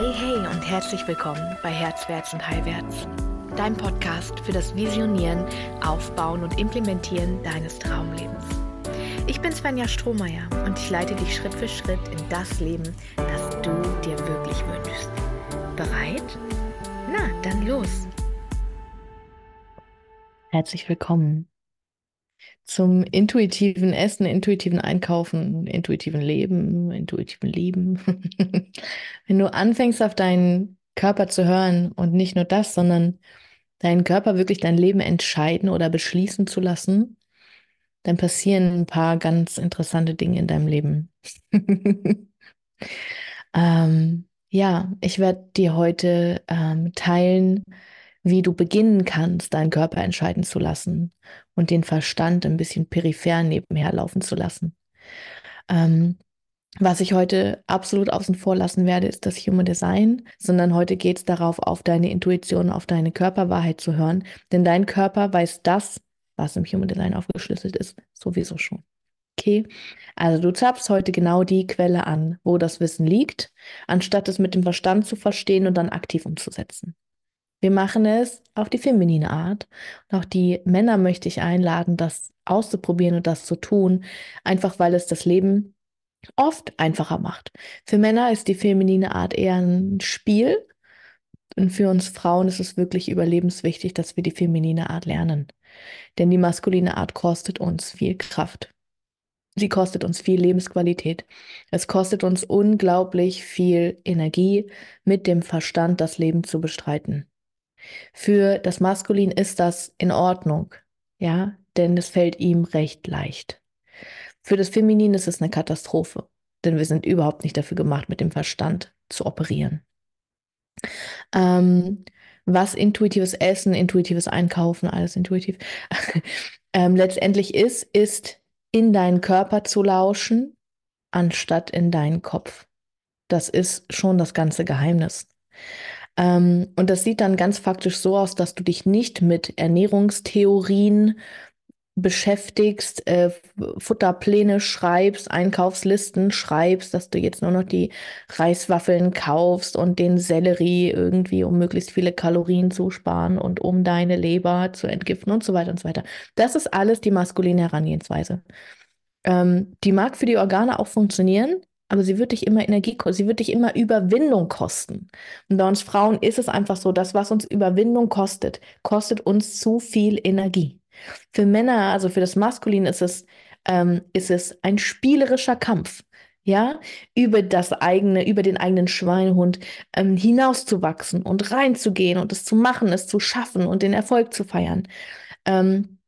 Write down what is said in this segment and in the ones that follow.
Hey, hey und herzlich willkommen bei Herzwärts und Heilwärts, dein Podcast für das Visionieren, Aufbauen und Implementieren deines Traumlebens. Ich bin Svenja Strohmeier und ich leite dich Schritt für Schritt in das Leben, das du dir wirklich wünschst. Bereit? Na, dann los! Herzlich willkommen zum intuitiven Essen, intuitiven Einkaufen, intuitiven Leben, intuitiven Lieben. Wenn du anfängst, auf deinen Körper zu hören und nicht nur das, sondern deinen Körper wirklich dein Leben entscheiden oder beschließen zu lassen, dann passieren ein paar ganz interessante Dinge in deinem Leben. ähm, ja, ich werde dir heute ähm, teilen, wie du beginnen kannst, deinen Körper entscheiden zu lassen und den Verstand ein bisschen peripher nebenher laufen zu lassen. Ähm, was ich heute absolut außen vor lassen werde, ist das Human Design, sondern heute geht es darauf, auf deine Intuition, auf deine Körperwahrheit zu hören. Denn dein Körper weiß das, was im Human Design aufgeschlüsselt ist, sowieso schon. Okay, also du zapfst heute genau die Quelle an, wo das Wissen liegt, anstatt es mit dem Verstand zu verstehen und dann aktiv umzusetzen. Wir machen es auf die feminine Art. Und auch die Männer möchte ich einladen, das auszuprobieren und das zu tun, einfach weil es das Leben oft einfacher macht. Für Männer ist die feminine Art eher ein Spiel. Und für uns Frauen ist es wirklich überlebenswichtig, dass wir die feminine Art lernen. Denn die maskuline Art kostet uns viel Kraft. Sie kostet uns viel Lebensqualität. Es kostet uns unglaublich viel Energie, mit dem Verstand das Leben zu bestreiten. Für das Maskulin ist das in Ordnung, ja, denn es fällt ihm recht leicht. Für das Feminin ist es eine Katastrophe, denn wir sind überhaupt nicht dafür gemacht, mit dem Verstand zu operieren. Ähm, was intuitives Essen, intuitives Einkaufen, alles intuitiv, ähm, letztendlich ist, ist in deinen Körper zu lauschen, anstatt in deinen Kopf. Das ist schon das ganze Geheimnis. Ähm, und das sieht dann ganz faktisch so aus, dass du dich nicht mit Ernährungstheorien beschäftigst, äh, Futterpläne schreibst, Einkaufslisten schreibst, dass du jetzt nur noch die Reiswaffeln kaufst und den Sellerie irgendwie, um möglichst viele Kalorien zu sparen und um deine Leber zu entgiften und so weiter und so weiter. Das ist alles die maskuline Herangehensweise. Ähm, die mag für die Organe auch funktionieren, aber sie wird dich immer Energie kosten, sie wird dich immer Überwindung kosten. Und bei uns Frauen ist es einfach so, das, was uns Überwindung kostet, kostet uns zu viel Energie. Für Männer, also für das Maskulin, ist es, ähm, ist es ein spielerischer Kampf. Ja, über das eigene, über den eigenen Schweinehund ähm, hinauszuwachsen und reinzugehen und es zu machen, es zu schaffen und den Erfolg zu feiern. Ähm,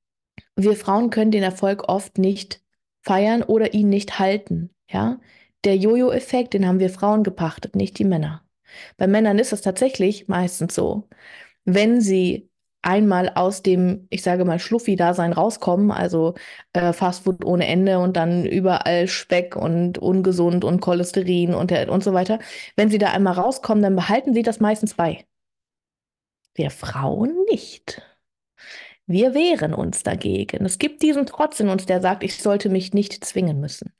wir Frauen können den Erfolg oft nicht feiern oder ihn nicht halten. Ja, der Jojo-Effekt, den haben wir Frauen gepachtet, nicht die Männer. Bei Männern ist es tatsächlich meistens so, wenn sie einmal aus dem, ich sage mal, Schluffi-Dasein rauskommen, also äh, Fastfood ohne Ende und dann überall Speck und ungesund und Cholesterin und, und so weiter. Wenn sie da einmal rauskommen, dann behalten sie das meistens bei. Wir Frauen nicht. Wir wehren uns dagegen. Es gibt diesen Trotz in uns, der sagt, ich sollte mich nicht zwingen müssen.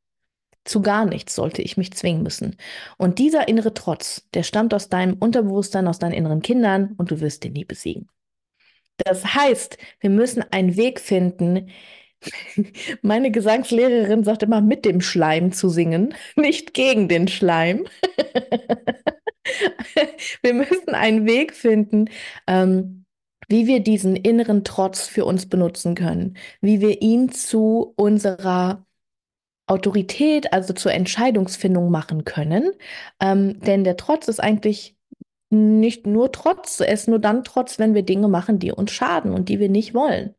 Zu gar nichts sollte ich mich zwingen müssen. Und dieser innere Trotz, der stammt aus deinem Unterbewusstsein, aus deinen inneren Kindern und du wirst den nie besiegen. Das heißt, wir müssen einen Weg finden, meine Gesangslehrerin sagt immer, mit dem Schleim zu singen, nicht gegen den Schleim. wir müssen einen Weg finden, ähm, wie wir diesen inneren Trotz für uns benutzen können, wie wir ihn zu unserer Autorität, also zur Entscheidungsfindung machen können. Ähm, denn der Trotz ist eigentlich nicht nur Trotz, er ist nur dann Trotz, wenn wir Dinge machen, die uns schaden und die wir nicht wollen.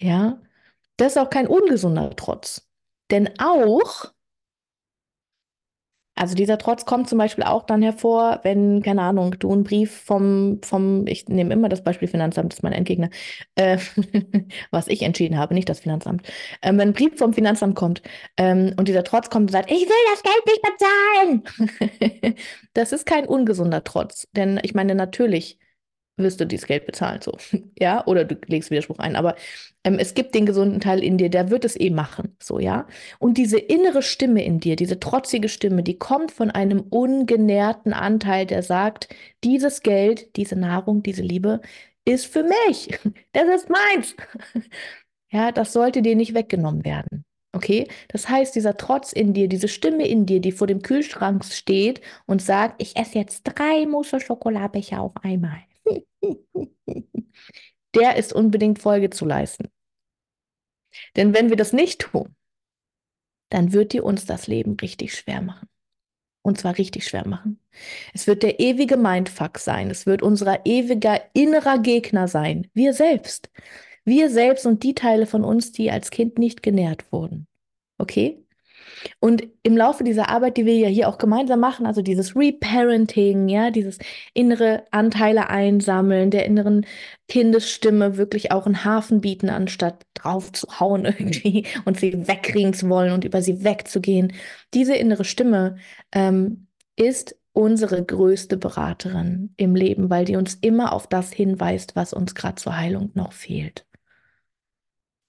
Ja, das ist auch kein ungesunder Trotz. Denn auch also dieser Trotz kommt zum Beispiel auch dann hervor, wenn, keine Ahnung, du einen Brief vom, vom ich nehme immer das Beispiel Finanzamt, das ist mein Endgegner, äh, was ich entschieden habe, nicht das Finanzamt. Ähm, wenn ein Brief vom Finanzamt kommt ähm, und dieser Trotz kommt und sagt, ich will das Geld nicht bezahlen. das ist kein ungesunder Trotz. Denn ich meine, natürlich wirst du dieses Geld bezahlen, so. Ja, oder du legst Widerspruch ein. Aber ähm, es gibt den gesunden Teil in dir, der wird es eh machen, so, ja. Und diese innere Stimme in dir, diese trotzige Stimme, die kommt von einem ungenährten Anteil, der sagt, dieses Geld, diese Nahrung, diese Liebe ist für mich. Das ist meins. Ja, das sollte dir nicht weggenommen werden. Okay? Das heißt, dieser Trotz in dir, diese Stimme in dir, die vor dem Kühlschrank steht und sagt, ich esse jetzt drei Musse Schokoladbecher auf einmal. Der ist unbedingt Folge zu leisten. Denn wenn wir das nicht tun, dann wird dir uns das Leben richtig schwer machen. Und zwar richtig schwer machen. Es wird der ewige Mindfuck sein. Es wird unser ewiger innerer Gegner sein. Wir selbst. Wir selbst und die Teile von uns, die als Kind nicht genährt wurden. Okay? Und im Laufe dieser Arbeit, die wir ja hier auch gemeinsam machen, also dieses Reparenting, ja, dieses innere Anteile einsammeln, der inneren Kindesstimme wirklich auch einen Hafen bieten, anstatt drauf zu hauen irgendwie und sie wegkriegen zu wollen und über sie wegzugehen. Diese innere Stimme ähm, ist unsere größte Beraterin im Leben, weil die uns immer auf das hinweist, was uns gerade zur Heilung noch fehlt.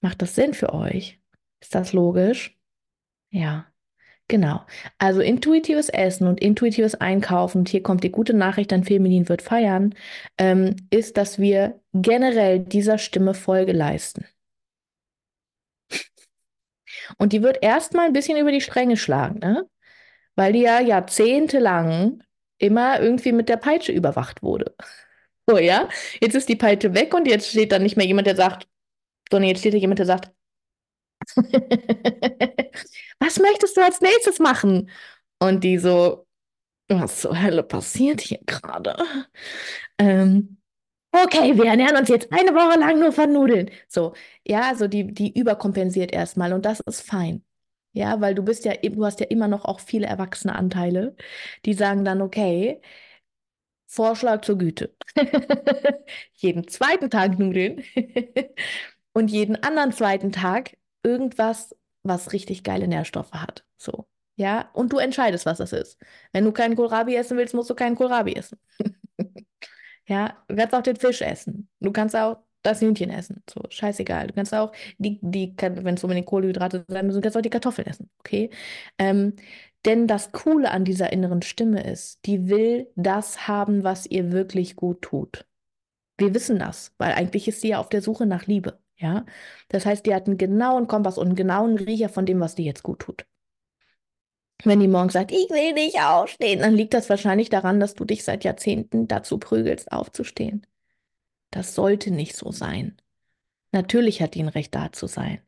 Macht das Sinn für euch? Ist das logisch? Ja, genau. Also intuitives Essen und intuitives Einkaufen, und hier kommt die gute Nachricht, dein Feminin wird feiern, ähm, ist, dass wir generell dieser Stimme Folge leisten. Und die wird erstmal ein bisschen über die Stränge schlagen, ne? Weil die ja jahrzehntelang immer irgendwie mit der Peitsche überwacht wurde. So, ja? Jetzt ist die Peitsche weg und jetzt steht dann nicht mehr jemand, der sagt, sondern jetzt steht da jemand, der sagt, was möchtest du als nächstes machen? Und die so, was zur Hölle passiert hier gerade? Ähm, okay, wir ernähren uns jetzt eine Woche lang nur von Nudeln. So, ja, also die, die überkompensiert erstmal und das ist fein. Ja, weil du bist ja, du hast ja immer noch auch viele erwachsene Anteile, die sagen dann, okay, Vorschlag zur Güte. jeden zweiten Tag Nudeln und jeden anderen zweiten Tag irgendwas, was richtig geile Nährstoffe hat. So. Ja, und du entscheidest, was das ist. Wenn du keinen Kohlrabi essen willst, musst du keinen Kohlrabi essen. ja, du kannst auch den Fisch essen. Du kannst auch das Hühnchen essen. So, scheißegal. Du kannst auch die, die wenn es um die Kohlenhydrate sein müssen, kannst auch die Kartoffeln essen. Okay? Ähm, denn das Coole an dieser inneren Stimme ist, die will das haben, was ihr wirklich gut tut. Wir wissen das, weil eigentlich ist sie ja auf der Suche nach Liebe. Ja, das heißt, die hat einen genauen Kompass und einen genauen Riecher von dem, was dir jetzt gut tut. Wenn die morgens sagt, ich will nicht aufstehen, dann liegt das wahrscheinlich daran, dass du dich seit Jahrzehnten dazu prügelst, aufzustehen. Das sollte nicht so sein. Natürlich hat die ein Recht da zu sein.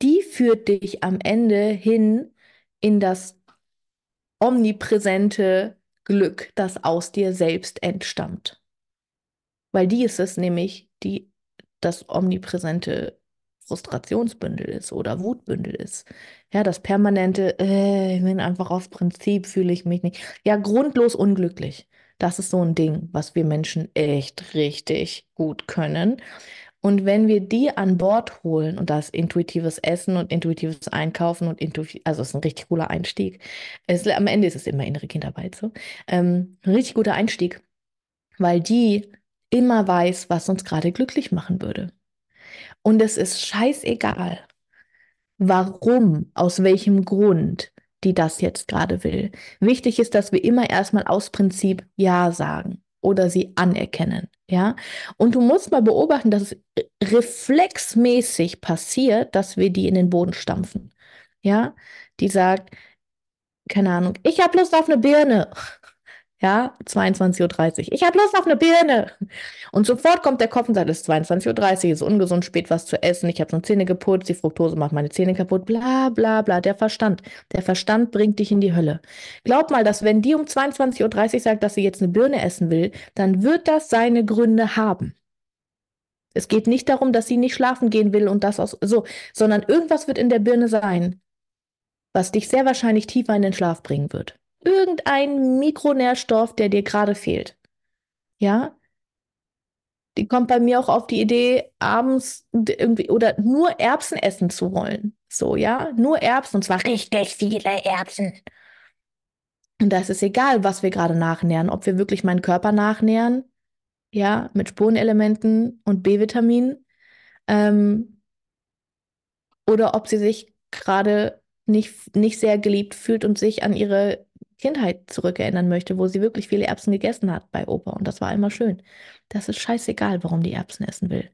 Die führt dich am Ende hin in das omnipräsente Glück, das aus dir selbst entstammt. Weil die ist es nämlich, die das omnipräsente Frustrationsbündel ist oder Wutbündel ist. Ja, das permanente, äh, ich bin einfach aus Prinzip, fühle ich mich nicht. Ja, grundlos unglücklich. Das ist so ein Ding, was wir Menschen echt richtig gut können. Und wenn wir die an Bord holen und das intuitives Essen und intuitives Einkaufen und intuitiv, also es ist ein richtig cooler Einstieg. Es, am Ende ist es immer innere Kindarbeit so. Ähm, ein richtig guter Einstieg, weil die immer weiß, was uns gerade glücklich machen würde. Und es ist scheißegal, warum, aus welchem Grund die das jetzt gerade will. Wichtig ist, dass wir immer erstmal aus Prinzip Ja sagen oder sie anerkennen, ja? Und du musst mal beobachten, dass es reflexmäßig passiert, dass wir die in den Boden stampfen. Ja? Die sagt, keine Ahnung, ich habe Lust auf eine Birne. Ja, 22.30 Uhr. Ich habe Lust auf eine Birne. Und sofort kommt der Kopf und sagt, es ist 22.30 Uhr, ist ungesund, spät was zu essen, ich habe schon Zähne geputzt, die Fructose macht meine Zähne kaputt, bla bla bla. Der Verstand. Der Verstand bringt dich in die Hölle. Glaub mal, dass wenn die um 22.30 Uhr sagt, dass sie jetzt eine Birne essen will, dann wird das seine Gründe haben. Es geht nicht darum, dass sie nicht schlafen gehen will und das aus so, sondern irgendwas wird in der Birne sein, was dich sehr wahrscheinlich tiefer in den Schlaf bringen wird irgendein Mikronährstoff, der dir gerade fehlt. Ja? Die kommt bei mir auch auf die Idee, abends irgendwie oder nur Erbsen essen zu wollen. So, ja? Nur Erbsen und zwar richtig viele Erbsen. Und das ist egal, was wir gerade nachnähren, ob wir wirklich meinen Körper nachnähren. ja, mit Spurenelementen und B-Vitaminen, ähm, oder ob sie sich gerade nicht, nicht sehr geliebt fühlt und sich an ihre Kindheit zurückerinnern möchte, wo sie wirklich viele Erbsen gegessen hat bei Opa. Und das war immer schön. Das ist scheißegal, warum die Erbsen essen will.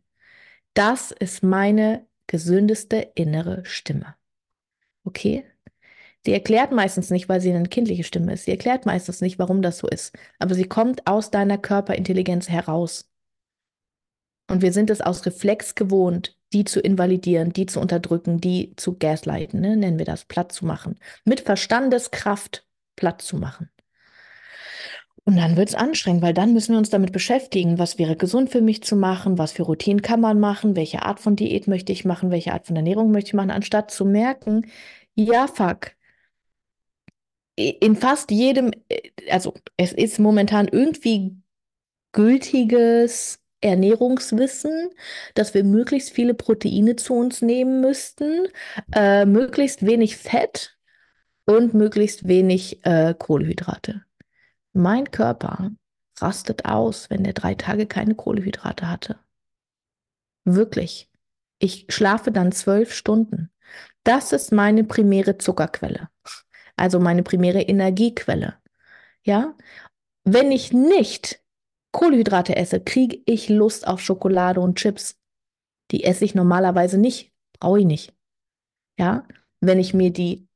Das ist meine gesündeste innere Stimme. Okay? Sie erklärt meistens nicht, weil sie eine kindliche Stimme ist. Sie erklärt meistens nicht, warum das so ist. Aber sie kommt aus deiner Körperintelligenz heraus. Und wir sind es aus Reflex gewohnt, die zu invalidieren, die zu unterdrücken, die zu gaslighten, ne? nennen wir das, platt zu machen. Mit Verstandeskraft platt zu machen. Und dann wird es anstrengend, weil dann müssen wir uns damit beschäftigen, was wäre gesund für mich zu machen, was für Routinen kann man machen, welche Art von Diät möchte ich machen, welche Art von Ernährung möchte ich machen, anstatt zu merken, ja, fuck. In fast jedem, äh, also es ist momentan irgendwie gültiges Ernährungswissen, dass wir möglichst viele Proteine zu uns nehmen müssten, äh, möglichst wenig Fett und möglichst wenig äh, Kohlenhydrate. Mein Körper rastet aus, wenn der drei Tage keine Kohlenhydrate hatte. Wirklich. Ich schlafe dann zwölf Stunden. Das ist meine primäre Zuckerquelle, also meine primäre Energiequelle. Ja, wenn ich nicht Kohlenhydrate esse, kriege ich Lust auf Schokolade und Chips. Die esse ich normalerweise nicht, brauche ich nicht. Ja, wenn ich mir die,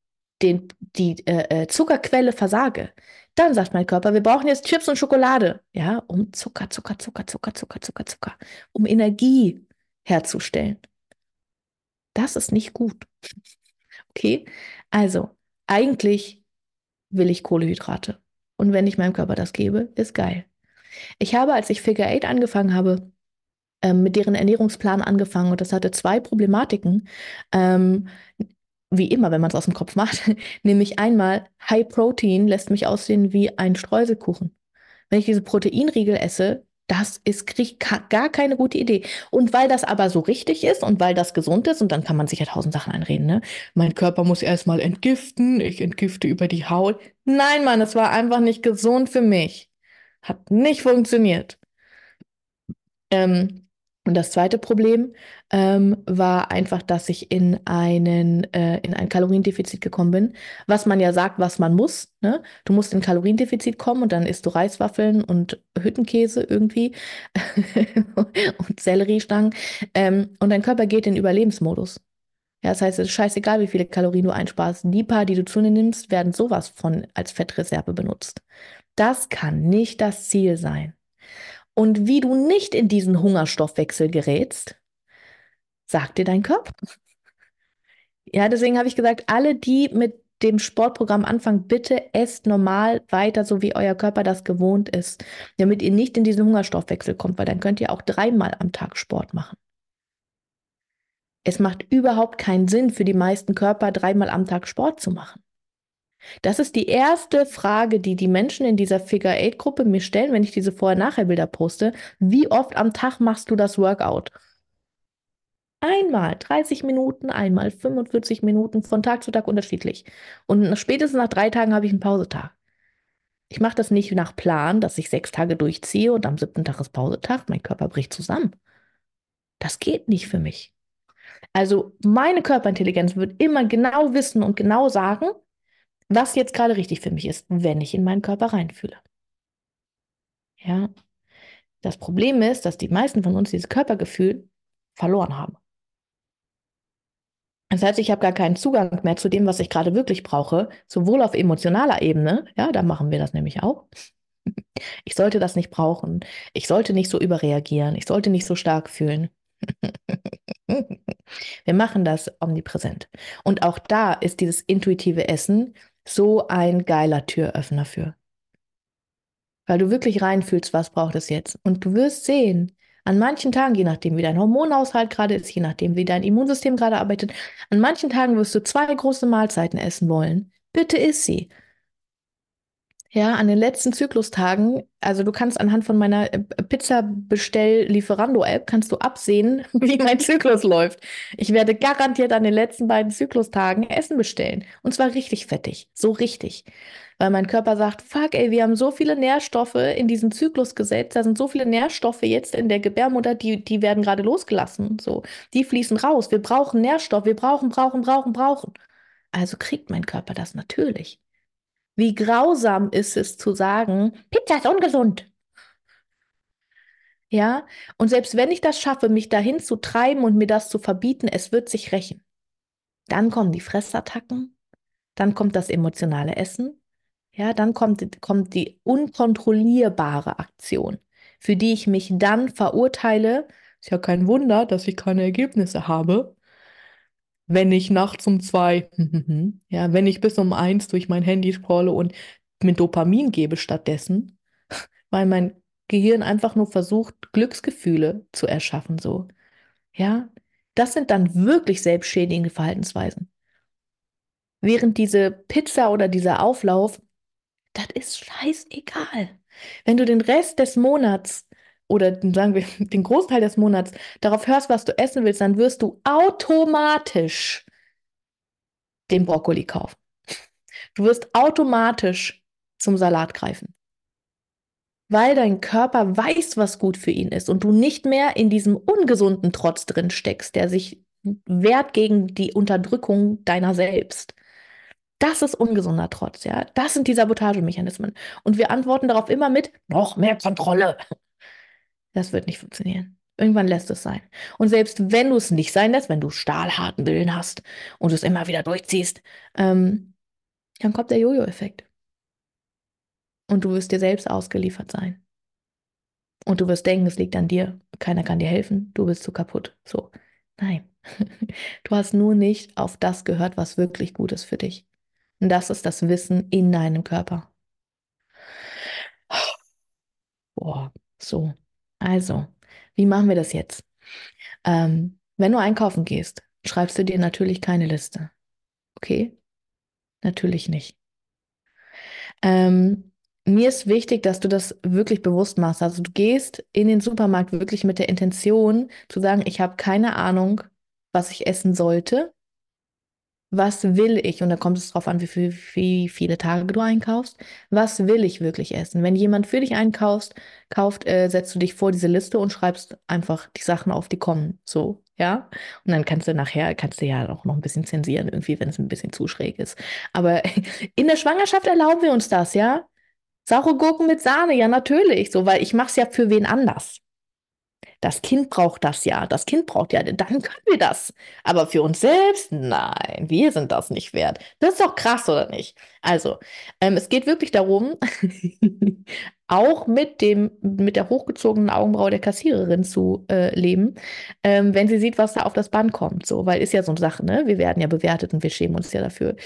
den, die äh, äh, Zuckerquelle versage, dann sagt mein Körper, wir brauchen jetzt Chips und Schokolade, ja, um Zucker, Zucker, Zucker, Zucker, Zucker, Zucker, Zucker, um Energie herzustellen. Das ist nicht gut. Okay, also eigentlich will ich Kohlenhydrate. Und wenn ich meinem Körper das gebe, ist geil. Ich habe, als ich Figure 8 angefangen habe, ähm, mit deren Ernährungsplan angefangen und das hatte zwei Problematiken. Ähm, wie immer, wenn man es aus dem Kopf macht, nämlich einmal High Protein lässt mich aussehen wie ein Streuselkuchen. Wenn ich diese Proteinriegel esse, das ist gar keine gute Idee. Und weil das aber so richtig ist und weil das gesund ist, und dann kann man sich ja tausend Sachen einreden, ne? Mein Körper muss erstmal entgiften, ich entgifte über die Haut. Nein, Mann, es war einfach nicht gesund für mich. Hat nicht funktioniert. Ähm, und das zweite Problem ähm, war einfach, dass ich in, einen, äh, in ein Kaloriendefizit gekommen bin. Was man ja sagt, was man muss. Ne? Du musst in Kaloriendefizit kommen und dann isst du Reiswaffeln und Hüttenkäse irgendwie und Selleriestangen. Ähm, und dein Körper geht in Überlebensmodus. Ja, das heißt, es ist scheißegal, wie viele Kalorien du einsparst. Die paar, die du zu dir nimmst, werden sowas von als Fettreserve benutzt. Das kann nicht das Ziel sein. Und wie du nicht in diesen Hungerstoffwechsel gerätst, sagt dir dein Körper. Ja, deswegen habe ich gesagt, alle, die mit dem Sportprogramm anfangen, bitte esst normal weiter, so wie euer Körper das gewohnt ist, damit ihr nicht in diesen Hungerstoffwechsel kommt, weil dann könnt ihr auch dreimal am Tag Sport machen. Es macht überhaupt keinen Sinn für die meisten Körper, dreimal am Tag Sport zu machen. Das ist die erste Frage, die die Menschen in dieser Figure-8-Gruppe mir stellen, wenn ich diese Vorher-Nachher-Bilder poste. Wie oft am Tag machst du das Workout? Einmal 30 Minuten, einmal 45 Minuten, von Tag zu Tag unterschiedlich. Und spätestens nach drei Tagen habe ich einen Pausetag. Ich mache das nicht nach Plan, dass ich sechs Tage durchziehe und am siebten Tag ist Pausetag. Mein Körper bricht zusammen. Das geht nicht für mich. Also meine Körperintelligenz wird immer genau wissen und genau sagen, was jetzt gerade richtig für mich ist, wenn ich in meinen Körper reinfühle. Ja. Das Problem ist, dass die meisten von uns dieses Körpergefühl verloren haben. Das heißt, ich habe gar keinen Zugang mehr zu dem, was ich gerade wirklich brauche, sowohl auf emotionaler Ebene, ja, da machen wir das nämlich auch. Ich sollte das nicht brauchen. Ich sollte nicht so überreagieren. Ich sollte nicht so stark fühlen. Wir machen das omnipräsent. Und auch da ist dieses intuitive Essen so ein geiler Türöffner für. Weil du wirklich reinfühlst, was braucht es jetzt. Und du wirst sehen, an manchen Tagen, je nachdem, wie dein Hormonhaushalt gerade ist, je nachdem, wie dein Immunsystem gerade arbeitet, an manchen Tagen wirst du zwei große Mahlzeiten essen wollen. Bitte iss sie. Ja, an den letzten Zyklustagen, also du kannst anhand von meiner äh, Pizza-Bestell-Lieferando-App, kannst du absehen, wie mein Zyklus läuft. Ich werde garantiert an den letzten beiden Zyklustagen Essen bestellen. Und zwar richtig fettig. So richtig. Weil mein Körper sagt, fuck, ey, wir haben so viele Nährstoffe in diesem Zyklus gesetzt. Da sind so viele Nährstoffe jetzt in der Gebärmutter, die, die werden gerade losgelassen. So, die fließen raus. Wir brauchen Nährstoff. Wir brauchen, brauchen, brauchen, brauchen. Also kriegt mein Körper das natürlich. Wie grausam ist es zu sagen, Pizza ist ungesund. Ja, und selbst wenn ich das schaffe, mich dahin zu treiben und mir das zu verbieten, es wird sich rächen. Dann kommen die Fressattacken, dann kommt das emotionale Essen, ja, dann kommt, kommt die unkontrollierbare Aktion, für die ich mich dann verurteile. Ist ja kein Wunder, dass ich keine Ergebnisse habe wenn ich nachts um zwei, ja, wenn ich bis um eins durch mein Handy scrolle und mir Dopamin gebe stattdessen, weil mein Gehirn einfach nur versucht, Glücksgefühle zu erschaffen, so. Ja, das sind dann wirklich selbstschädigende Verhaltensweisen. Während diese Pizza oder dieser Auflauf, das ist scheißegal. Wenn du den Rest des Monats oder sagen wir den Großteil des Monats darauf hörst, was du essen willst, dann wirst du automatisch den Brokkoli kaufen. Du wirst automatisch zum Salat greifen. Weil dein Körper weiß, was gut für ihn ist und du nicht mehr in diesem ungesunden Trotz drin steckst, der sich wehrt gegen die Unterdrückung deiner selbst. Das ist ungesunder Trotz, ja. Das sind die Sabotagemechanismen. Und wir antworten darauf immer mit noch mehr Kontrolle. Das wird nicht funktionieren. Irgendwann lässt es sein. Und selbst wenn du es nicht sein lässt, wenn du stahlharten Willen hast und es immer wieder durchziehst, ähm, dann kommt der Jojo-Effekt. Und du wirst dir selbst ausgeliefert sein. Und du wirst denken, es liegt an dir. Keiner kann dir helfen. Du bist zu kaputt. So. Nein. Du hast nur nicht auf das gehört, was wirklich gut ist für dich. Und das ist das Wissen in deinem Körper. Boah, so. Also, wie machen wir das jetzt? Ähm, wenn du einkaufen gehst, schreibst du dir natürlich keine Liste. Okay? Natürlich nicht. Ähm, mir ist wichtig, dass du das wirklich bewusst machst. Also du gehst in den Supermarkt wirklich mit der Intention zu sagen, ich habe keine Ahnung, was ich essen sollte was will ich? Und da kommt es darauf an, wie, viel, wie, viele Tage du einkaufst. Was will ich wirklich essen? Wenn jemand für dich einkauft, kauft, äh, setzt du dich vor diese Liste und schreibst einfach die Sachen auf, die kommen. So, ja. Und dann kannst du nachher, kannst du ja auch noch ein bisschen zensieren, irgendwie, wenn es ein bisschen zu schräg ist. Aber in der Schwangerschaft erlauben wir uns das, ja. Saure Gurken mit Sahne, ja, natürlich. So, weil ich mache es ja für wen anders. Das Kind braucht das ja. Das Kind braucht ja, dann können wir das. Aber für uns selbst, nein, wir sind das nicht wert. Das ist doch krass, oder nicht? Also, ähm, es geht wirklich darum, auch mit dem, mit der hochgezogenen Augenbraue der Kassiererin zu äh, leben, ähm, wenn sie sieht, was da auf das Band kommt. So, weil ist ja so eine Sache, ne? Wir werden ja bewertet und wir schämen uns ja dafür.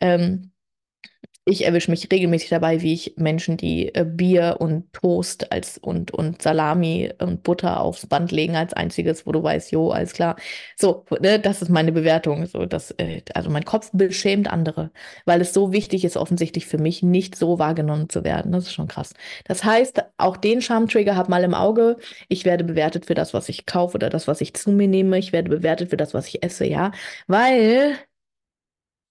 Ähm, ich erwische mich regelmäßig dabei, wie ich Menschen, die äh, Bier und Toast als und, und Salami und Butter aufs Band legen als einziges, wo du weißt, jo, alles klar. So, ne, das ist meine Bewertung. So, das, äh, also mein Kopf beschämt andere, weil es so wichtig ist, offensichtlich für mich, nicht so wahrgenommen zu werden. Das ist schon krass. Das heißt, auch den Schamtrigger hab mal im Auge. Ich werde bewertet für das, was ich kaufe oder das, was ich zu mir nehme. Ich werde bewertet für das, was ich esse, ja. Weil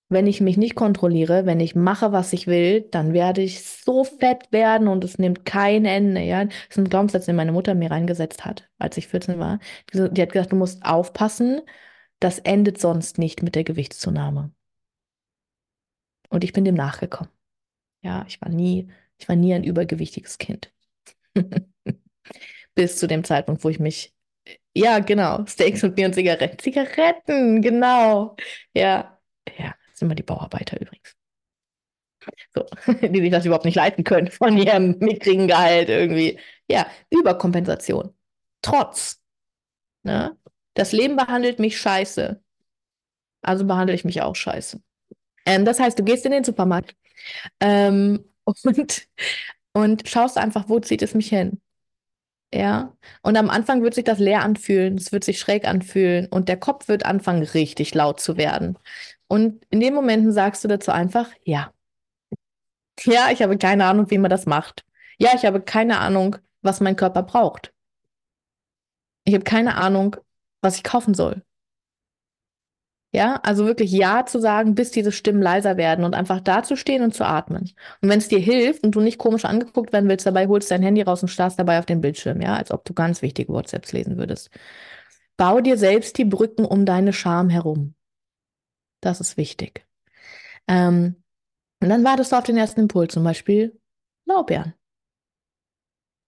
wenn ich mich nicht kontrolliere, wenn ich mache, was ich will, dann werde ich so fett werden und es nimmt kein Ende. Ja? Das ist ein Glaubenssatz, den meine Mutter mir reingesetzt hat, als ich 14 war. Die, die hat gesagt, du musst aufpassen, das endet sonst nicht mit der Gewichtszunahme. Und ich bin dem nachgekommen. Ja, ich war nie, ich war nie ein übergewichtiges Kind. Bis zu dem Zeitpunkt, wo ich mich, ja, genau, Steaks und Bier und Zigaretten, Zigaretten, genau, ja, sind immer die Bauarbeiter übrigens. So, die sich das überhaupt nicht leiten können von ihrem mickrigen Gehalt irgendwie. Ja, Überkompensation. Trotz. Ne? Das Leben behandelt mich scheiße. Also behandle ich mich auch scheiße. Ähm, das heißt, du gehst in den Supermarkt ähm, und, und schaust einfach, wo zieht es mich hin. Ja, und am Anfang wird sich das leer anfühlen, es wird sich schräg anfühlen und der Kopf wird anfangen, richtig laut zu werden. Und in den Momenten sagst du dazu einfach, ja. Ja, ich habe keine Ahnung, wie man das macht. Ja, ich habe keine Ahnung, was mein Körper braucht. Ich habe keine Ahnung, was ich kaufen soll. Ja, also wirklich Ja zu sagen, bis diese Stimmen leiser werden und einfach dazustehen und zu atmen. Und wenn es dir hilft und du nicht komisch angeguckt werden willst, dabei holst dein Handy raus und starrst dabei auf den Bildschirm, ja, als ob du ganz wichtige WhatsApps lesen würdest. Bau dir selbst die Brücken um deine Scham herum. Das ist wichtig. Ähm, und dann wartest du auf den ersten Impuls, zum Beispiel Blaubeeren,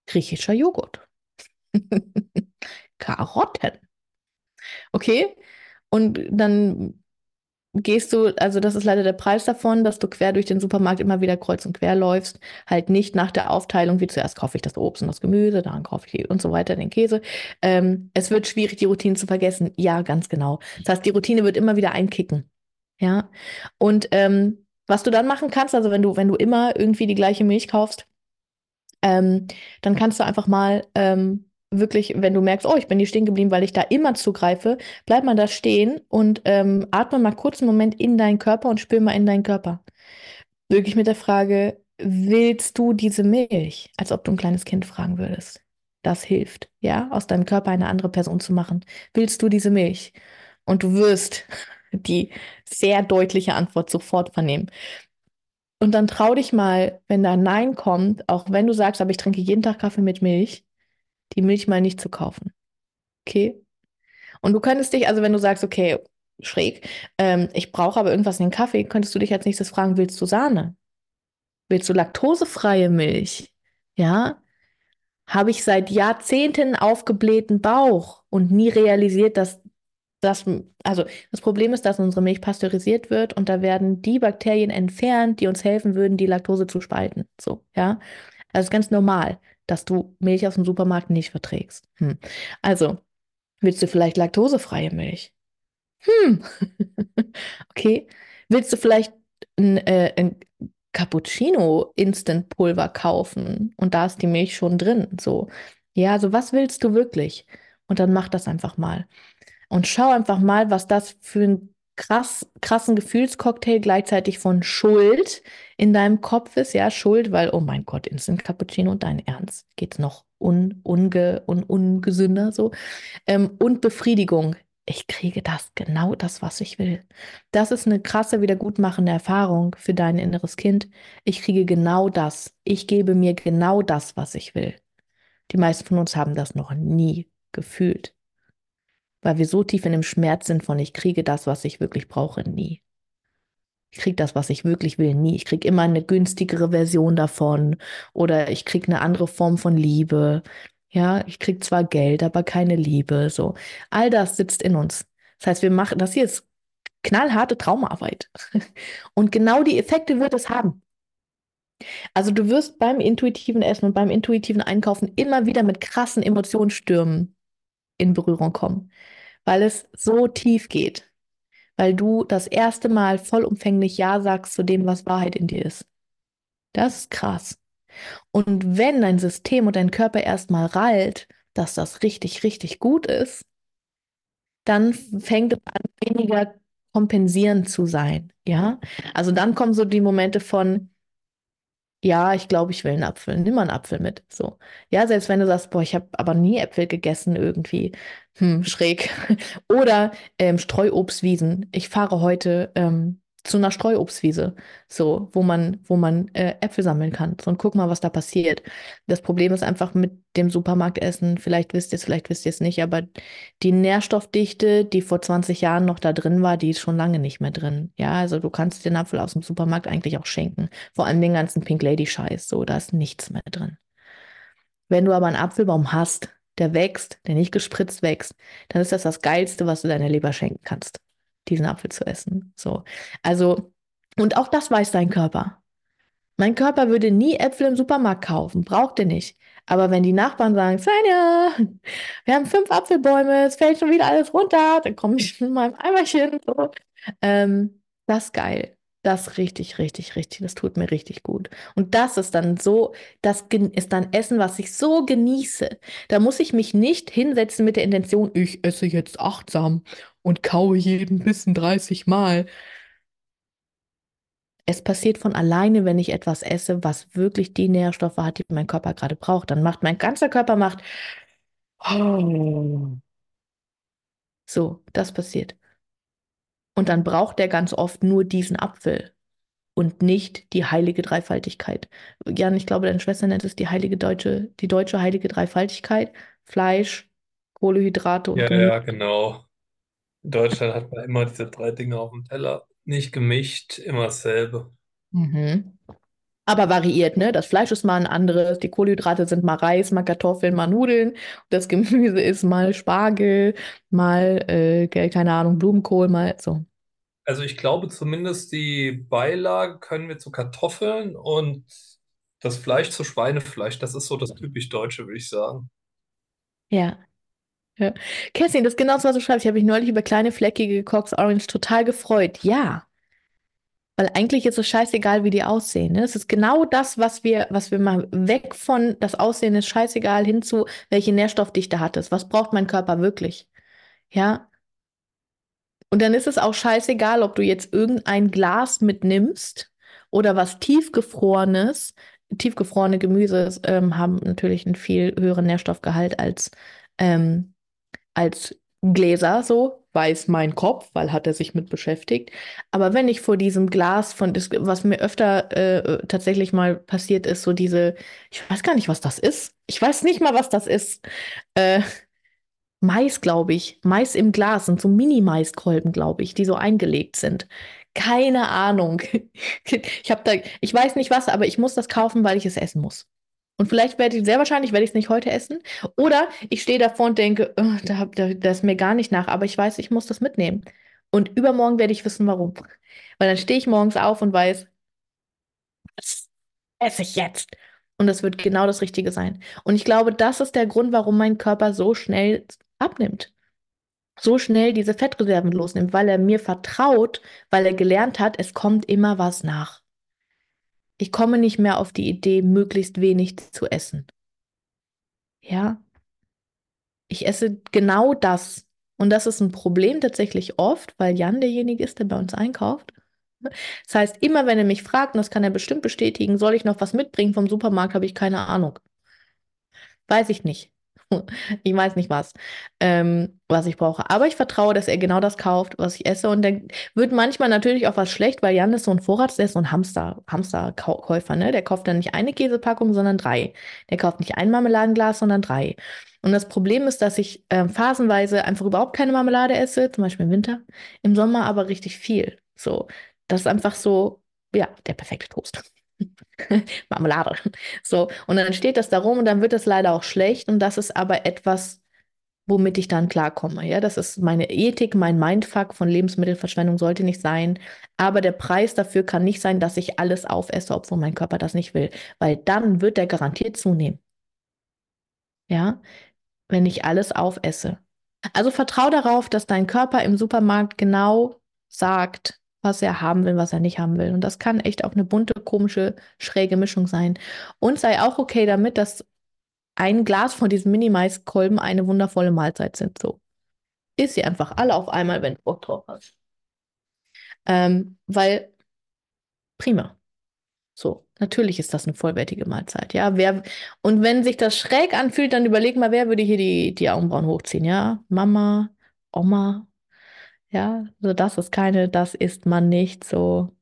griechischer Joghurt, Karotten. Okay? Und dann gehst du, also das ist leider der Preis davon, dass du quer durch den Supermarkt immer wieder kreuz und quer läufst, halt nicht nach der Aufteilung, wie zuerst kaufe ich das Obst und das Gemüse, dann kaufe ich und so weiter den Käse. Ähm, es wird schwierig, die Routine zu vergessen. Ja, ganz genau. Das heißt, die Routine wird immer wieder einkicken. Ja. Und ähm, was du dann machen kannst, also wenn du, wenn du immer irgendwie die gleiche Milch kaufst, ähm, dann kannst du einfach mal ähm, wirklich, wenn du merkst, oh, ich bin hier stehen geblieben, weil ich da immer zugreife, bleib mal da stehen und ähm, atme mal kurz einen Moment in deinen Körper und spür mal in deinen Körper. Wirklich mit der Frage, willst du diese Milch? Als ob du ein kleines Kind fragen würdest. Das hilft, ja, aus deinem Körper eine andere Person zu machen. Willst du diese Milch? Und du wirst die sehr deutliche Antwort sofort vernehmen. Und dann trau dich mal, wenn da Nein kommt, auch wenn du sagst, aber ich trinke jeden Tag Kaffee mit Milch, die Milch mal nicht zu kaufen. Okay? Und du könntest dich, also wenn du sagst, okay, schräg, ähm, ich brauche aber irgendwas in den Kaffee, könntest du dich als nächstes fragen, willst du Sahne? Willst du laktosefreie Milch? Ja? Habe ich seit Jahrzehnten aufgeblähten Bauch und nie realisiert, dass das, also das Problem ist, dass unsere Milch pasteurisiert wird und da werden die Bakterien entfernt, die uns helfen würden, die Laktose zu spalten. So, ja. Also ist ganz normal dass du Milch aus dem Supermarkt nicht verträgst. Hm. Also, willst du vielleicht laktosefreie Milch? Hm. okay. Willst du vielleicht ein, äh, ein Cappuccino Instant Pulver kaufen und da ist die Milch schon drin? So. Ja, also was willst du wirklich? Und dann mach das einfach mal. Und schau einfach mal, was das für ein krass, krassen Gefühlscocktail gleichzeitig von Schuld in deinem Kopf ist, ja, Schuld, weil, oh mein Gott, Instant Cappuccino, dein Ernst, geht's noch un, unge, un, ungesünder so. Ähm, und Befriedigung. Ich kriege das, genau das, was ich will. Das ist eine krasse, wiedergutmachende Erfahrung für dein inneres Kind. Ich kriege genau das. Ich gebe mir genau das, was ich will. Die meisten von uns haben das noch nie gefühlt weil wir so tief in dem Schmerz sind von ich kriege das, was ich wirklich brauche, nie. Ich kriege das, was ich wirklich will, nie. Ich kriege immer eine günstigere Version davon oder ich kriege eine andere Form von Liebe. Ja, ich kriege zwar Geld, aber keine Liebe. So, all das sitzt in uns. Das heißt, wir machen das hier ist knallharte Traumarbeit. Und genau die Effekte wird es haben. Also du wirst beim intuitiven Essen und beim intuitiven Einkaufen immer wieder mit krassen Emotionsstürmen in Berührung kommen weil es so tief geht, weil du das erste Mal vollumfänglich Ja sagst zu dem, was Wahrheit in dir ist. Das ist krass. Und wenn dein System und dein Körper erstmal rallt, dass das richtig, richtig gut ist, dann fängt es an, weniger kompensierend zu sein. Ja, also dann kommen so die Momente von, ja, ich glaube, ich will einen Apfel. Nimm mal einen Apfel mit. So. Ja, selbst wenn du sagst, boah, ich habe aber nie Äpfel gegessen irgendwie. Hm, schräg. Oder ähm, Streuobstwiesen. Ich fahre heute ähm, zu einer Streuobstwiese, so, wo man, wo man äh, Äpfel sammeln kann. So, und guck mal, was da passiert. Das Problem ist einfach mit dem Supermarktessen, vielleicht wisst ihr es, vielleicht wisst ihr es nicht, aber die Nährstoffdichte, die vor 20 Jahren noch da drin war, die ist schon lange nicht mehr drin. Ja, also du kannst den Apfel aus dem Supermarkt eigentlich auch schenken. Vor allem den ganzen Pink Lady Scheiß, so, da ist nichts mehr drin. Wenn du aber einen Apfelbaum hast, der wächst, der nicht gespritzt wächst, dann ist das das Geilste, was du deiner Leber schenken kannst diesen Apfel zu essen. So. Also, und auch das weiß dein Körper. Mein Körper würde nie Äpfel im Supermarkt kaufen, braucht er nicht. Aber wenn die Nachbarn sagen, Svenja, wir haben fünf Apfelbäume, es fällt schon wieder alles runter, dann komme ich mit meinem Eimerchen. So. Ähm, das ist geil. Das richtig, richtig, richtig. Das tut mir richtig gut. Und das ist dann so, das ist dann Essen, was ich so genieße. Da muss ich mich nicht hinsetzen mit der Intention, ich esse jetzt achtsam und kaue jeden Bissen 30 Mal. Es passiert von alleine, wenn ich etwas esse, was wirklich die Nährstoffe hat, die mein Körper gerade braucht. Dann macht mein ganzer Körper macht. So, das passiert. Und dann braucht er ganz oft nur diesen Apfel und nicht die heilige Dreifaltigkeit. Jan, ich glaube, deine Schwester nennt es die heilige deutsche, die deutsche heilige Dreifaltigkeit. Fleisch, Kohlenhydrate und Ja, Gemüse. ja, genau. In Deutschland hat man immer diese drei Dinge auf dem Teller. Nicht gemischt, immer dasselbe. Mhm. Aber variiert, ne? Das Fleisch ist mal ein anderes, die Kohlenhydrate sind mal Reis, mal Kartoffeln, mal Nudeln. Das Gemüse ist mal Spargel, mal, äh, ke- keine Ahnung, Blumenkohl, mal so. Also ich glaube zumindest die Beilage können wir zu Kartoffeln und das Fleisch zu Schweinefleisch. Das ist so das typisch Deutsche, würde ich sagen. Ja. ja. Kerstin, das ist genau das, was du schreibst. Ich habe mich neulich über kleine fleckige Cox Orange total gefreut. Ja. Weil eigentlich ist es scheißegal, wie die aussehen. Ne? Es ist genau das, was wir, was wir mal weg von das Aussehen ist scheißegal hin zu, welche Nährstoffdichte hat es. Was braucht mein Körper wirklich? Ja. Und dann ist es auch scheißegal, ob du jetzt irgendein Glas mitnimmst oder was tiefgefrorenes. Tiefgefrorene Gemüse ähm, haben natürlich einen viel höheren Nährstoffgehalt als, ähm, als Gläser, so weiß mein Kopf, weil hat er sich mit beschäftigt. Aber wenn ich vor diesem Glas von, was mir öfter äh, tatsächlich mal passiert ist, so diese, ich weiß gar nicht, was das ist. Ich weiß nicht mal, was das ist. Äh, Mais, glaube ich. Mais im Glas sind so Mini-Maiskolben, glaube ich, die so eingelegt sind. Keine Ahnung. Ich habe da, ich weiß nicht was, aber ich muss das kaufen, weil ich es essen muss. Und vielleicht werde ich, sehr wahrscheinlich werde ich es nicht heute essen. Oder ich stehe davor und denke, "Oh, da, da, das ist mir gar nicht nach, aber ich weiß, ich muss das mitnehmen. Und übermorgen werde ich wissen, warum. Weil dann stehe ich morgens auf und weiß, das esse ich jetzt. Und das wird genau das Richtige sein. Und ich glaube, das ist der Grund, warum mein Körper so schnell abnimmt. So schnell diese Fettreserven losnimmt, weil er mir vertraut, weil er gelernt hat, es kommt immer was nach. Ich komme nicht mehr auf die Idee, möglichst wenig zu essen. Ja, ich esse genau das. Und das ist ein Problem tatsächlich oft, weil Jan derjenige ist, der bei uns einkauft. Das heißt, immer wenn er mich fragt, und das kann er bestimmt bestätigen, soll ich noch was mitbringen vom Supermarkt, habe ich keine Ahnung. Weiß ich nicht. Ich weiß nicht was, ähm, was ich brauche. Aber ich vertraue, dass er genau das kauft, was ich esse. Und dann wird manchmal natürlich auch was schlecht, weil Jan ist so ein Vorrats, der ist so ein Hamster, Hamsterkäufer, ne? Der kauft dann nicht eine Käsepackung, sondern drei. Der kauft nicht ein Marmeladenglas, sondern drei. Und das Problem ist, dass ich ähm, phasenweise einfach überhaupt keine Marmelade esse, zum Beispiel im Winter, im Sommer aber richtig viel. So, das ist einfach so, ja, der perfekte Toast. Marmelade. So, und dann steht das da rum und dann wird das leider auch schlecht. Und das ist aber etwas, womit ich dann klarkomme. Ja, das ist meine Ethik, mein Mindfuck von Lebensmittelverschwendung sollte nicht sein. Aber der Preis dafür kann nicht sein, dass ich alles aufesse, obwohl mein Körper das nicht will. Weil dann wird er garantiert zunehmen. Ja, wenn ich alles aufesse. Also vertrau darauf, dass dein Körper im Supermarkt genau sagt, was er haben will, was er nicht haben will. Und das kann echt auch eine bunte, komische, schräge Mischung sein. Und sei auch okay damit, dass ein Glas von diesen Mini-Maiskolben eine wundervolle Mahlzeit sind. So. Iss sie einfach alle auf einmal, wenn du Bock drauf hast. Ähm, weil, prima. So, natürlich ist das eine vollwertige Mahlzeit. Ja, wer, und wenn sich das schräg anfühlt, dann überleg mal, wer würde hier die, die Augenbrauen hochziehen? Ja, Mama, Oma. Ja, also das ist keine, das isst man nicht so.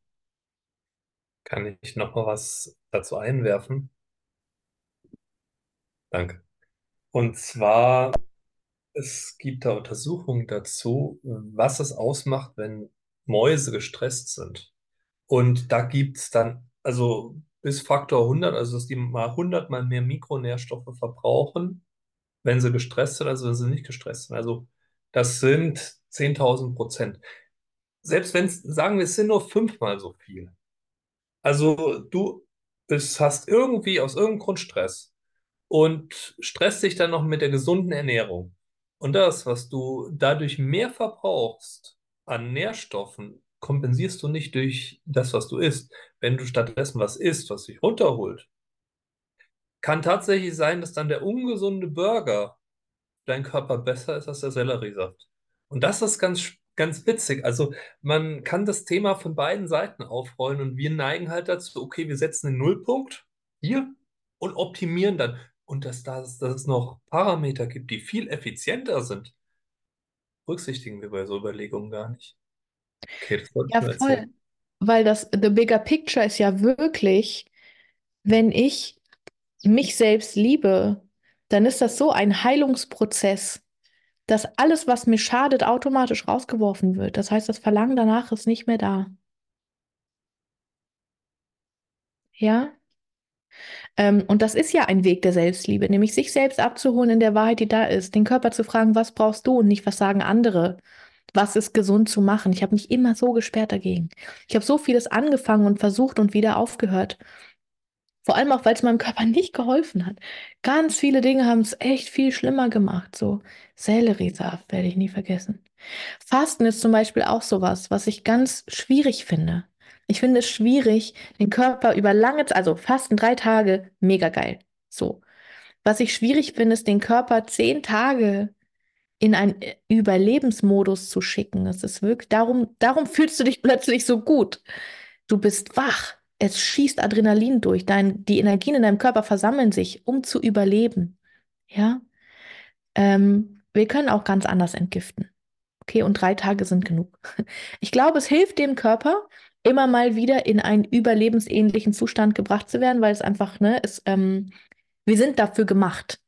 Kann ich noch mal was dazu einwerfen? Danke. Und zwar, es gibt da Untersuchungen dazu, was es ausmacht, wenn Mäuse gestresst sind. Und da gibt es dann, also bis Faktor 100, also dass die mal 100 mal mehr Mikronährstoffe verbrauchen, wenn sie gestresst sind, als wenn sie nicht gestresst sind. Also das sind 10.000 Prozent. Selbst wenn es, sagen wir, es sind nur fünfmal so viel. Also du bist, hast irgendwie aus irgendeinem Grund Stress und stresst dich dann noch mit der gesunden Ernährung. Und das, was du dadurch mehr verbrauchst an Nährstoffen, kompensierst du nicht durch das, was du isst. Wenn du stattdessen was isst, was dich runterholt, kann tatsächlich sein, dass dann der ungesunde Burger deinen Körper besser ist als der Selleriesaft. Und das ist ganz ganz witzig. Also man kann das Thema von beiden Seiten aufrollen und wir neigen halt dazu, okay, wir setzen den Nullpunkt hier und optimieren dann. Und dass, das, dass es noch Parameter gibt, die viel effizienter sind, berücksichtigen wir bei so Überlegungen gar nicht. Okay, das wollte ich Ja, nur voll. erzählen. Weil das The Bigger Picture ist ja wirklich, wenn ich mich selbst liebe, dann ist das so ein Heilungsprozess, dass alles, was mir schadet, automatisch rausgeworfen wird. Das heißt, das Verlangen danach ist nicht mehr da. Ja? Ähm, und das ist ja ein Weg der Selbstliebe, nämlich sich selbst abzuholen in der Wahrheit, die da ist, den Körper zu fragen, was brauchst du und nicht, was sagen andere. Was ist gesund zu machen? Ich habe mich immer so gesperrt dagegen. Ich habe so vieles angefangen und versucht und wieder aufgehört. Vor allem auch, weil es meinem Körper nicht geholfen hat. Ganz viele Dinge haben es echt viel schlimmer gemacht. So Selleriesaft werde ich nie vergessen. Fasten ist zum Beispiel auch sowas, was ich ganz schwierig finde. Ich finde es schwierig, den Körper über lange Zeit, also Fasten drei Tage, mega geil. So. Was ich schwierig finde, ist, den Körper zehn Tage in einen Überlebensmodus zu schicken. Es ist wirklich, darum, darum fühlst du dich plötzlich so gut. Du bist wach. Es schießt Adrenalin durch. Dein, die Energien in deinem Körper versammeln sich, um zu überleben. Ja. Ähm, wir können auch ganz anders entgiften. Okay, und drei Tage sind genug. Ich glaube, es hilft dem Körper, immer mal wieder in einen überlebensähnlichen Zustand gebracht zu werden, weil es einfach, ne, es, ähm, wir sind dafür gemacht.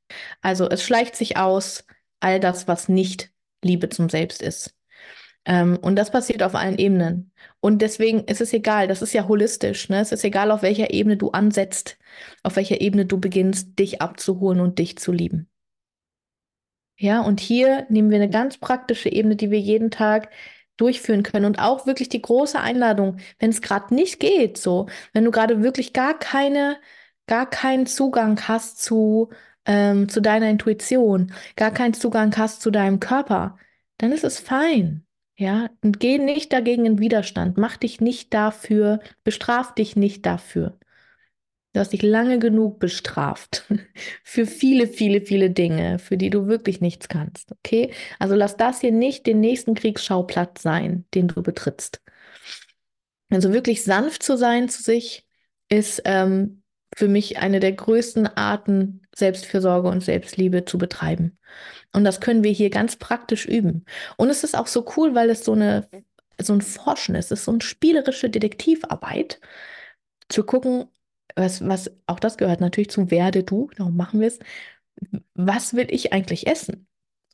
Also es schleicht sich aus, all das, was nicht Liebe zum Selbst ist. Ähm, und das passiert auf allen Ebenen. Und deswegen ist es egal, das ist ja holistisch, ne? Es ist egal, auf welcher Ebene du ansetzt, auf welcher Ebene du beginnst, dich abzuholen und dich zu lieben. Ja, und hier nehmen wir eine ganz praktische Ebene, die wir jeden Tag durchführen können. Und auch wirklich die große Einladung, wenn es gerade nicht geht, so, wenn du gerade wirklich gar keine, gar keinen Zugang hast zu, ähm, zu deiner Intuition, gar keinen Zugang hast zu deinem Körper, dann ist es fein. Ja, und geh nicht dagegen in Widerstand. Mach dich nicht dafür, bestraf dich nicht dafür. Du hast dich lange genug bestraft für viele, viele, viele Dinge, für die du wirklich nichts kannst. Okay? Also lass das hier nicht den nächsten Kriegsschauplatz sein, den du betrittst. Also wirklich sanft zu sein zu sich ist ähm, für mich eine der größten Arten, Selbstfürsorge und Selbstliebe zu betreiben. Und das können wir hier ganz praktisch üben. Und es ist auch so cool, weil es so eine so ein Forschen ist. Es ist so eine spielerische Detektivarbeit, zu gucken, was, was auch das gehört natürlich zu Werde du, darum machen wir es. Was will ich eigentlich essen?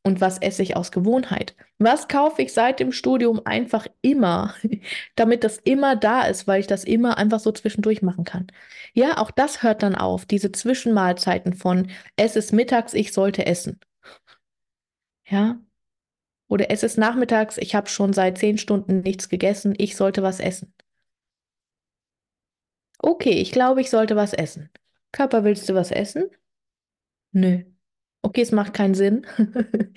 Und was esse ich aus Gewohnheit? Was kaufe ich seit dem Studium einfach immer, damit das immer da ist, weil ich das immer einfach so zwischendurch machen kann? Ja, auch das hört dann auf, diese Zwischenmahlzeiten von es ist mittags, ich sollte essen. Ja, oder es ist nachmittags, ich habe schon seit zehn Stunden nichts gegessen, ich sollte was essen. Okay, ich glaube, ich sollte was essen. Körper, willst du was essen? Nö. Okay, es macht keinen Sinn.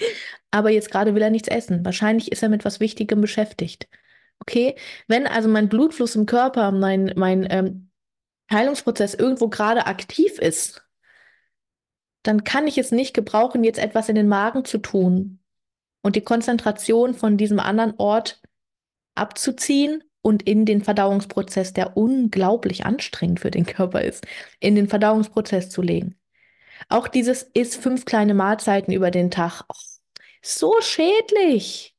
Aber jetzt gerade will er nichts essen. Wahrscheinlich ist er mit was Wichtigem beschäftigt. Okay, wenn also mein Blutfluss im Körper, mein, mein ähm, Heilungsprozess irgendwo gerade aktiv ist, dann kann ich es nicht gebrauchen, jetzt etwas in den Magen zu tun und die Konzentration von diesem anderen Ort abzuziehen und in den Verdauungsprozess, der unglaublich anstrengend für den Körper ist, in den Verdauungsprozess zu legen. Auch dieses ist fünf kleine Mahlzeiten über den Tag. Oh, so schädlich.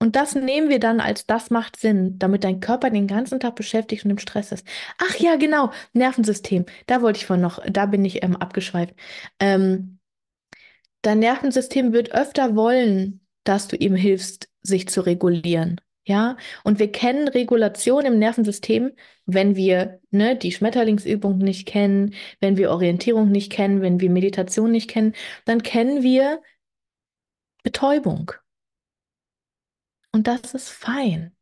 Und das nehmen wir dann als das macht Sinn, damit dein Körper den ganzen Tag beschäftigt und im Stress ist. Ach ja, genau, Nervensystem. Da wollte ich von noch, da bin ich ähm, abgeschweift. Ähm, dein Nervensystem wird öfter wollen, dass du ihm hilfst, sich zu regulieren. Ja, und wir kennen Regulation im Nervensystem, wenn wir ne, die Schmetterlingsübung nicht kennen, wenn wir Orientierung nicht kennen, wenn wir Meditation nicht kennen, dann kennen wir Betäubung. Und das ist fein.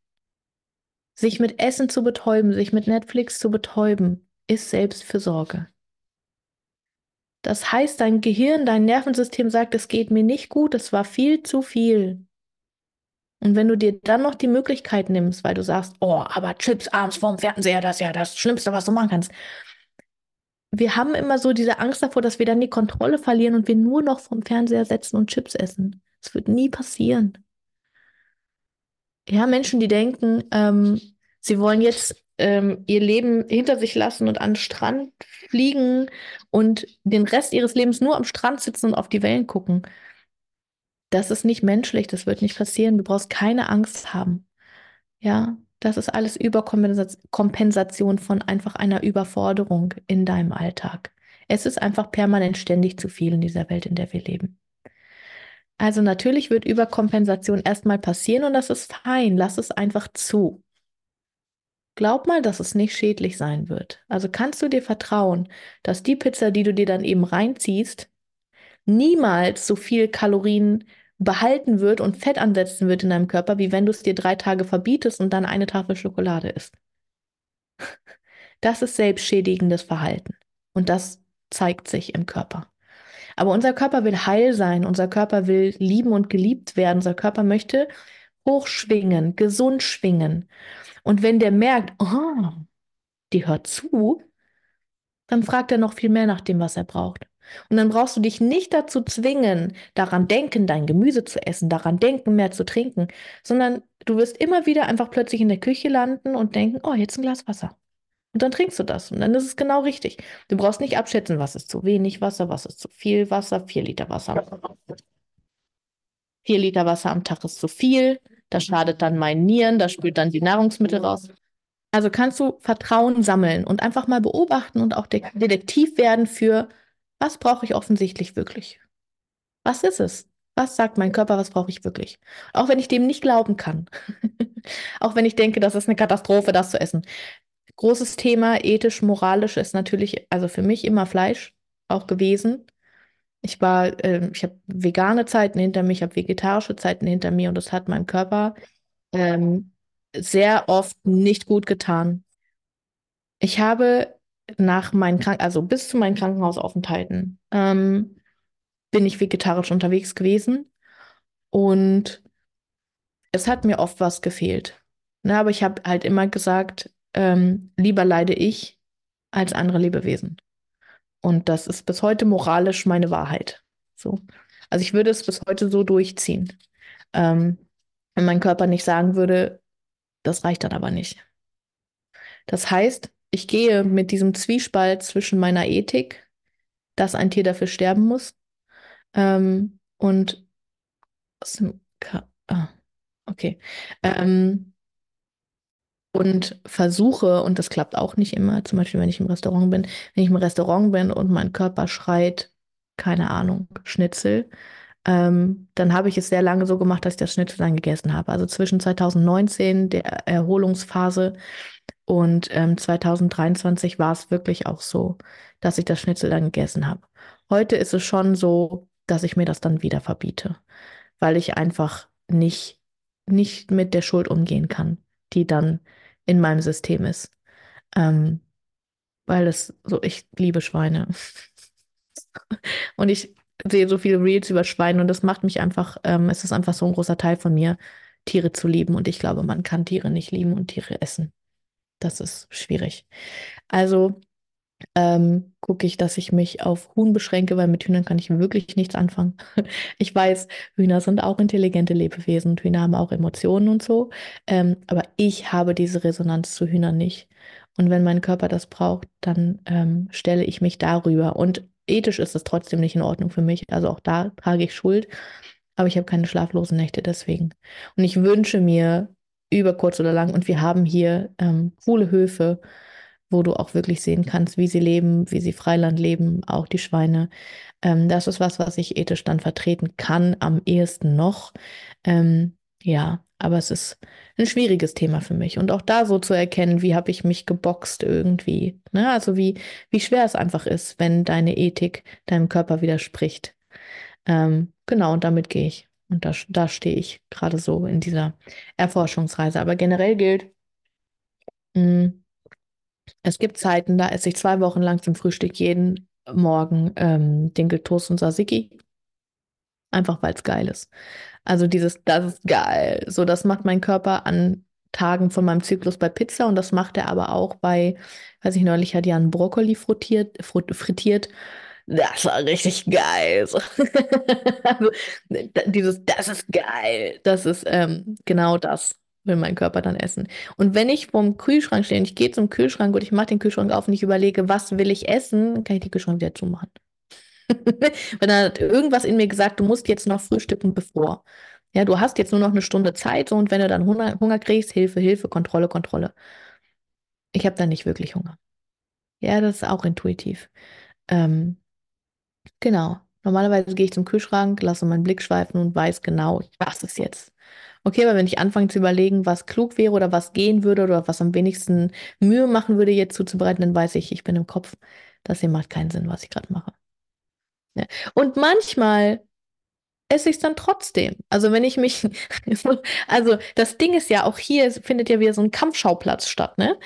Sich mit Essen zu betäuben, sich mit Netflix zu betäuben, ist Selbstfürsorge. Das heißt, dein Gehirn, dein Nervensystem sagt, es geht mir nicht gut, es war viel zu viel. Und wenn du dir dann noch die Möglichkeit nimmst, weil du sagst, oh, aber Chips abends vorm Fernseher, das ist ja das Schlimmste, was du machen kannst. Wir haben immer so diese Angst davor, dass wir dann die Kontrolle verlieren und wir nur noch vorm Fernseher setzen und Chips essen. Das wird nie passieren. Ja, Menschen, die denken, ähm, sie wollen jetzt ähm, ihr Leben hinter sich lassen und an den Strand fliegen und den Rest ihres Lebens nur am Strand sitzen und auf die Wellen gucken. Das ist nicht menschlich, das wird nicht passieren. Du brauchst keine Angst haben. Ja, das ist alles Überkompensation von einfach einer Überforderung in deinem Alltag. Es ist einfach permanent ständig zu viel in dieser Welt, in der wir leben. Also natürlich wird Überkompensation erstmal passieren und das ist fein. Lass es einfach zu. Glaub mal, dass es nicht schädlich sein wird. Also kannst du dir vertrauen, dass die Pizza, die du dir dann eben reinziehst, niemals so viel Kalorien behalten wird und Fett ansetzen wird in deinem Körper, wie wenn du es dir drei Tage verbietest und dann eine Tafel Schokolade isst. Das ist selbstschädigendes Verhalten und das zeigt sich im Körper. Aber unser Körper will heil sein, unser Körper will lieben und geliebt werden, unser Körper möchte hochschwingen, gesund schwingen. Und wenn der merkt, oh, die hört zu, dann fragt er noch viel mehr nach dem, was er braucht. Und dann brauchst du dich nicht dazu zwingen, daran denken, dein Gemüse zu essen, daran denken, mehr zu trinken, sondern du wirst immer wieder einfach plötzlich in der Küche landen und denken, oh, jetzt ein Glas Wasser. Und dann trinkst du das und dann ist es genau richtig. Du brauchst nicht abschätzen, was ist zu wenig Wasser, was ist zu viel Wasser, vier Liter Wasser. Vier Liter Wasser am Tag ist zu viel, das schadet dann meinen Nieren, das spült dann die Nahrungsmittel raus. Also kannst du Vertrauen sammeln und einfach mal beobachten und auch Detektiv werden für was brauche ich offensichtlich wirklich? Was ist es? Was sagt mein Körper, was brauche ich wirklich? Auch wenn ich dem nicht glauben kann. auch wenn ich denke, das ist eine Katastrophe, das zu essen. Großes Thema, ethisch, moralisch ist natürlich, also für mich immer Fleisch auch gewesen. Ich war, äh, ich habe vegane Zeiten hinter mir, ich habe vegetarische Zeiten hinter mir und das hat meinem Körper ähm, sehr oft nicht gut getan. Ich habe nach meinen Krank also bis zu meinen Krankenhausaufenthalten, ähm, bin ich vegetarisch unterwegs gewesen und es hat mir oft was gefehlt. Ne, aber ich habe halt immer gesagt, ähm, lieber leide ich als andere Lebewesen. Und das ist bis heute moralisch meine Wahrheit. So. Also ich würde es bis heute so durchziehen. Ähm, wenn mein Körper nicht sagen würde, das reicht dann aber nicht. Das heißt, ich gehe mit diesem Zwiespalt zwischen meiner Ethik, dass ein Tier dafür sterben muss, ähm, und ah, okay. Ähm, und versuche, und das klappt auch nicht immer, zum Beispiel, wenn ich im Restaurant bin, wenn ich im Restaurant bin und mein Körper schreit, keine Ahnung, Schnitzel, ähm, dann habe ich es sehr lange so gemacht, dass ich das Schnitzel dann gegessen habe. Also zwischen 2019, der Erholungsphase, und ähm, 2023 war es wirklich auch so, dass ich das Schnitzel dann gegessen habe. Heute ist es schon so, dass ich mir das dann wieder verbiete, weil ich einfach nicht, nicht mit der Schuld umgehen kann, die dann in meinem System ist. Ähm, weil es so, ich liebe Schweine. und ich sehe so viele Reels über Schweine und das macht mich einfach, ähm, es ist einfach so ein großer Teil von mir, Tiere zu lieben. Und ich glaube, man kann Tiere nicht lieben und Tiere essen das ist schwierig. Also ähm, gucke ich, dass ich mich auf Huhn beschränke, weil mit Hühnern kann ich wirklich nichts anfangen. Ich weiß, Hühner sind auch intelligente Lebewesen und Hühner haben auch Emotionen und so. Ähm, aber ich habe diese Resonanz zu Hühnern nicht. Und wenn mein Körper das braucht, dann ähm, stelle ich mich darüber. Und ethisch ist es trotzdem nicht in Ordnung für mich. Also auch da trage ich Schuld. Aber ich habe keine schlaflosen Nächte deswegen. Und ich wünsche mir über kurz oder lang. Und wir haben hier ähm, coole Höfe, wo du auch wirklich sehen kannst, wie sie leben, wie sie Freiland leben, auch die Schweine. Ähm, das ist was, was ich ethisch dann vertreten kann, am ehesten noch. Ähm, ja, aber es ist ein schwieriges Thema für mich. Und auch da so zu erkennen, wie habe ich mich geboxt irgendwie. Ne? Also wie, wie schwer es einfach ist, wenn deine Ethik deinem Körper widerspricht. Ähm, genau, und damit gehe ich. Und da, da stehe ich gerade so in dieser Erforschungsreise. Aber generell gilt, mh, hm, es gibt Zeiten, da esse ich zwei Wochen lang zum Frühstück jeden Morgen ähm, Dinkeltoast und Tzatziki. Einfach weil es geil ist. Also dieses, das ist geil. So, das macht mein Körper an Tagen von meinem Zyklus bei Pizza und das macht er aber auch bei, weiß ich neulich hat Jan Brokkoli frittiert, frittiert das war richtig geil. So. also, dieses, das ist geil. Das ist ähm, genau das, will mein Körper dann essen. Und wenn ich vorm Kühlschrank stehe und ich gehe zum Kühlschrank und ich mache den Kühlschrank auf und ich überlege, was will ich essen, kann ich den Kühlschrank wieder zumachen. Weil dann hat irgendwas in mir gesagt, du musst jetzt noch frühstücken, bevor. Ja, du hast jetzt nur noch eine Stunde Zeit so, und wenn du dann Hunger, Hunger kriegst, Hilfe, Hilfe, Kontrolle, Kontrolle. Ich habe dann nicht wirklich Hunger. Ja, das ist auch intuitiv. Ähm, genau. Normalerweise gehe ich zum Kühlschrank, lasse meinen Blick schweifen und weiß genau, was ist jetzt. Okay, aber wenn ich anfange zu überlegen, was klug wäre oder was gehen würde oder was am wenigsten Mühe machen würde, jetzt zuzubereiten, dann weiß ich, ich bin im Kopf. Das hier macht keinen Sinn, was ich gerade mache. Ja. Und manchmal esse ich es dann trotzdem. Also wenn ich mich, also das Ding ist ja auch hier findet ja wieder so ein Kampfschauplatz statt, ne?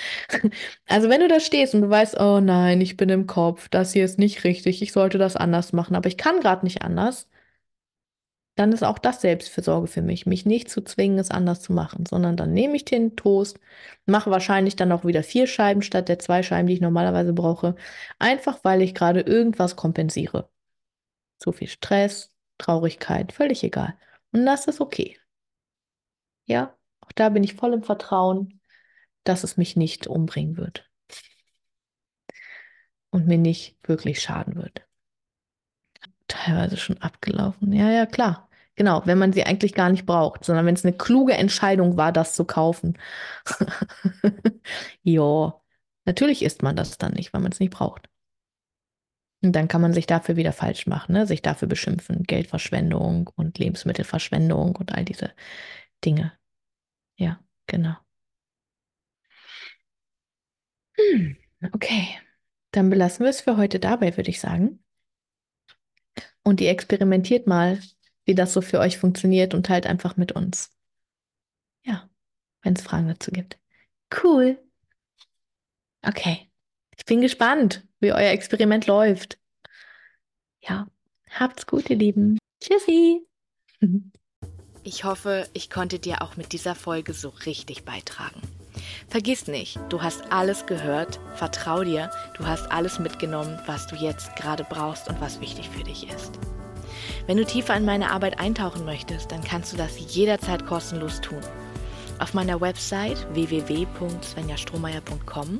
Also wenn du da stehst und du weißt, oh nein, ich bin im Kopf, das hier ist nicht richtig, ich sollte das anders machen, aber ich kann gerade nicht anders, dann ist auch das Selbstfürsorge für mich, mich nicht zu zwingen, es anders zu machen, sondern dann nehme ich den Toast, mache wahrscheinlich dann auch wieder vier Scheiben statt der zwei Scheiben, die ich normalerweise brauche, einfach weil ich gerade irgendwas kompensiere. Zu viel Stress, Traurigkeit, völlig egal. Und das ist okay. Ja, auch da bin ich voll im Vertrauen, dass es mich nicht umbringen wird. Und mir nicht wirklich schaden wird. Teilweise schon abgelaufen. Ja, ja, klar. Genau, wenn man sie eigentlich gar nicht braucht, sondern wenn es eine kluge Entscheidung war, das zu kaufen. ja, natürlich isst man das dann nicht, weil man es nicht braucht. Und dann kann man sich dafür wieder falsch machen, ne? sich dafür beschimpfen. Geldverschwendung und Lebensmittelverschwendung und all diese Dinge. Ja, genau. Hm, okay, dann belassen wir es für heute dabei, würde ich sagen. Und ihr experimentiert mal, wie das so für euch funktioniert und teilt einfach mit uns. Ja, wenn es Fragen dazu gibt. Cool. Okay. Ich bin gespannt, wie euer Experiment läuft. Ja, habt's gut, ihr Lieben. Tschüssi. Ich hoffe, ich konnte dir auch mit dieser Folge so richtig beitragen. Vergiss nicht, du hast alles gehört, vertrau dir, du hast alles mitgenommen, was du jetzt gerade brauchst und was wichtig für dich ist. Wenn du tiefer in meine Arbeit eintauchen möchtest, dann kannst du das jederzeit kostenlos tun. Auf meiner Website www.svenjastrohmeier.com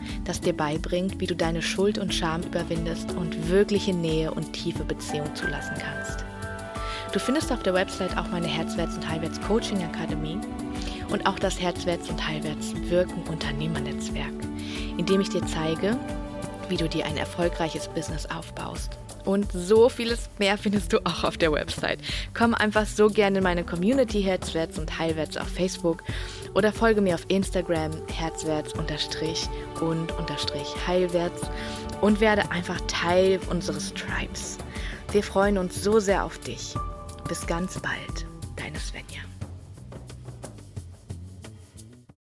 das dir beibringt, wie du deine Schuld und Scham überwindest und wirkliche Nähe und tiefe Beziehung zulassen kannst. Du findest auf der Website auch meine Herzwärts- und Heilwärts Coaching Akademie und auch das Herzwärts- und Heilwärts-Wirken Unternehmernetzwerk, in dem ich dir zeige, wie du dir ein erfolgreiches Business aufbaust. Und so vieles mehr findest du auch auf der Website. Komm einfach so gerne in meine Community Herzwärts und Heilwärts auf Facebook oder folge mir auf Instagram herzwärts unterstrich und unterstrich heilwärts und werde einfach Teil unseres Tribes. Wir freuen uns so sehr auf dich. Bis ganz bald, deine Svenja.